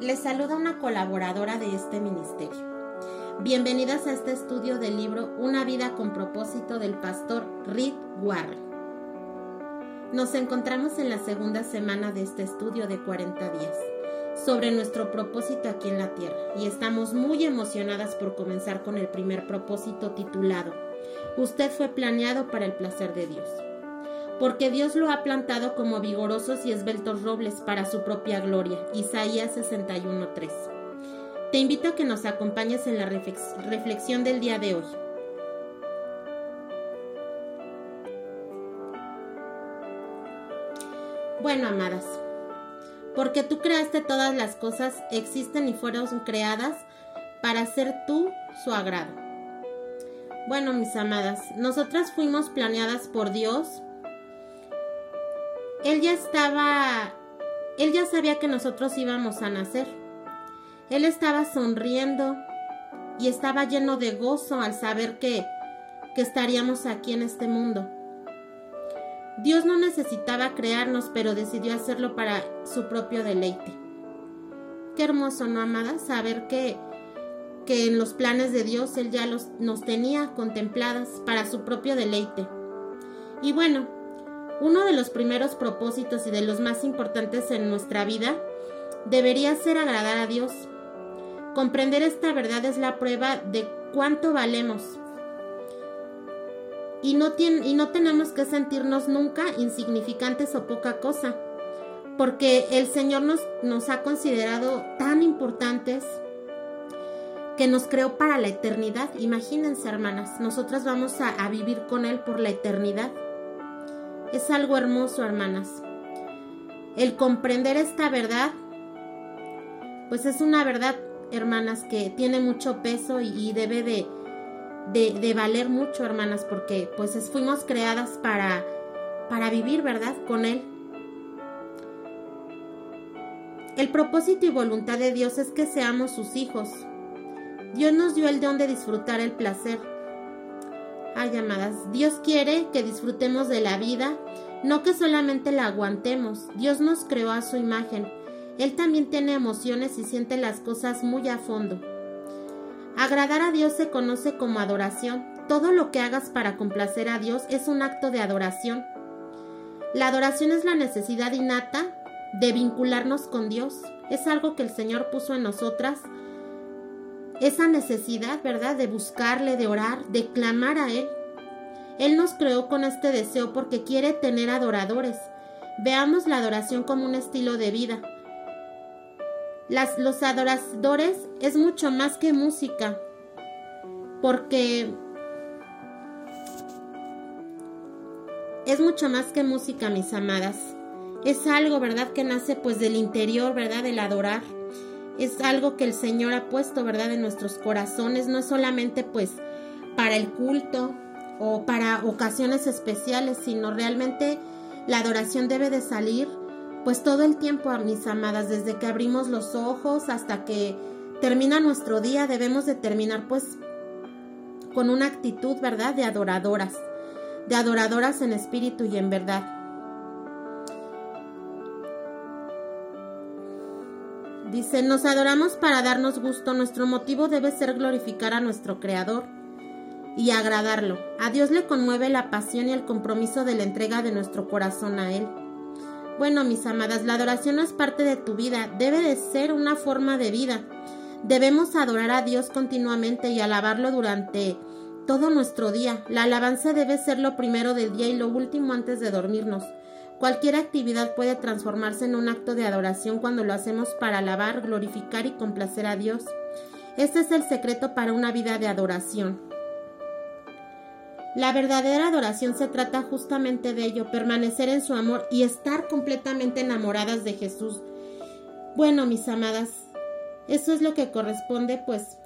Les saluda una colaboradora de este ministerio. Bienvenidas a este estudio del libro Una vida con propósito del pastor Rick Warren. Nos encontramos en la segunda semana de este estudio de 40 días sobre nuestro propósito aquí en la tierra y estamos muy emocionadas por comenzar con el primer propósito titulado Usted fue planeado para el placer de Dios porque Dios lo ha plantado como vigorosos y esbeltos robles para su propia gloria. Isaías 61:3. Te invito a que nos acompañes en la reflexión del día de hoy. Bueno, amadas, porque tú creaste todas las cosas, existen y fueron creadas para ser tú su agrado. Bueno, mis amadas, nosotras fuimos planeadas por Dios él ya estaba, él ya sabía que nosotros íbamos a nacer. Él estaba sonriendo y estaba lleno de gozo al saber que, que estaríamos aquí en este mundo. Dios no necesitaba crearnos, pero decidió hacerlo para su propio deleite. Qué hermoso, ¿no, amada? Saber que, que en los planes de Dios Él ya los, nos tenía contempladas para su propio deleite. Y bueno, uno de los primeros propósitos y de los más importantes en nuestra vida debería ser agradar a Dios. Comprender esta verdad es la prueba de cuánto valemos. Y no, y no tenemos que sentirnos nunca insignificantes o poca cosa, porque el Señor nos, ha considerado tan importantes que nos creó para la eternidad. Imagínense, hermanas, nosotras vamos a vivir con Él por la eternidad. Es algo hermoso, hermanas. El comprender esta verdad, pues es una verdad, hermanas, que tiene mucho peso y, debe de, de, valer mucho, hermanas, porque pues fuimos creadas para, para vivir, ¿verdad? Con Él. El propósito y voluntad de Dios es que seamos sus hijos. Dios nos dio el don de disfrutar el placer Dios quiere que disfrutemos de la vida, no que solamente la aguantemos. Dios nos creó a su imagen. Él también tiene emociones y siente las cosas muy a fondo. Agradar a Dios se conoce como adoración. Todo lo que hagas para complacer a Dios es un acto de adoración. La adoración es la necesidad innata de vincularnos con Dios. Es algo que el Señor puso en nosotras esa necesidad, ¿verdad?, de buscarle, de orar, de clamar a Él. Él nos creó con este deseo porque quiere tener adoradores. Veamos la adoración como un estilo de vida. Las, los adoradores es mucho más que música, porque es mucho más que música, mis amadas. Es algo, ¿verdad?, que nace pues del interior, ¿verdad?, del adorar es algo que el Señor ha puesto, ¿verdad?, en nuestros corazones, no es solamente pues para el culto o para ocasiones especiales, sino realmente la adoración debe de salir pues todo el tiempo, mis amadas, desde que abrimos los ojos hasta que termina nuestro día, debemos de terminar pues con una actitud, ¿verdad?, de adoradoras, de adoradoras en espíritu y en verdad. Dice, nos adoramos para darnos gusto, nuestro motivo debe ser glorificar a nuestro Creador y agradarlo. A Dios le conmueve la pasión y el compromiso de la entrega de nuestro corazón a Él. Bueno, mis amadas, la adoración no es parte de tu vida, debe de ser una forma de vida. Debemos adorar a Dios continuamente y alabarlo durante todo nuestro día. La alabanza debe ser lo primero del día y lo último antes de dormirnos. Cualquier actividad puede transformarse en un acto de adoración cuando lo hacemos para alabar, glorificar y complacer a Dios. Este es el secreto para una vida de adoración. La verdadera adoración se trata justamente de ello, permanecer en su amor y estar completamente enamoradas de Jesús. Bueno, mis amadas, eso es lo que corresponde pues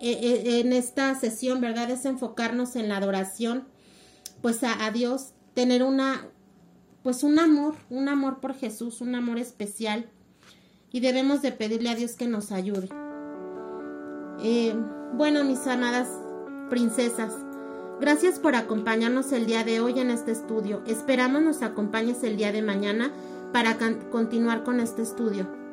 e, e, en esta sesión, ¿verdad? Es enfocarnos en la adoración pues a, a Dios tener una, pues un amor, un amor por Jesús, un amor especial. Y debemos de pedirle a Dios que nos ayude. Eh, bueno, mis amadas princesas, gracias por acompañarnos el día de hoy en este estudio. Esperamos nos acompañes el día de mañana para continuar con este estudio.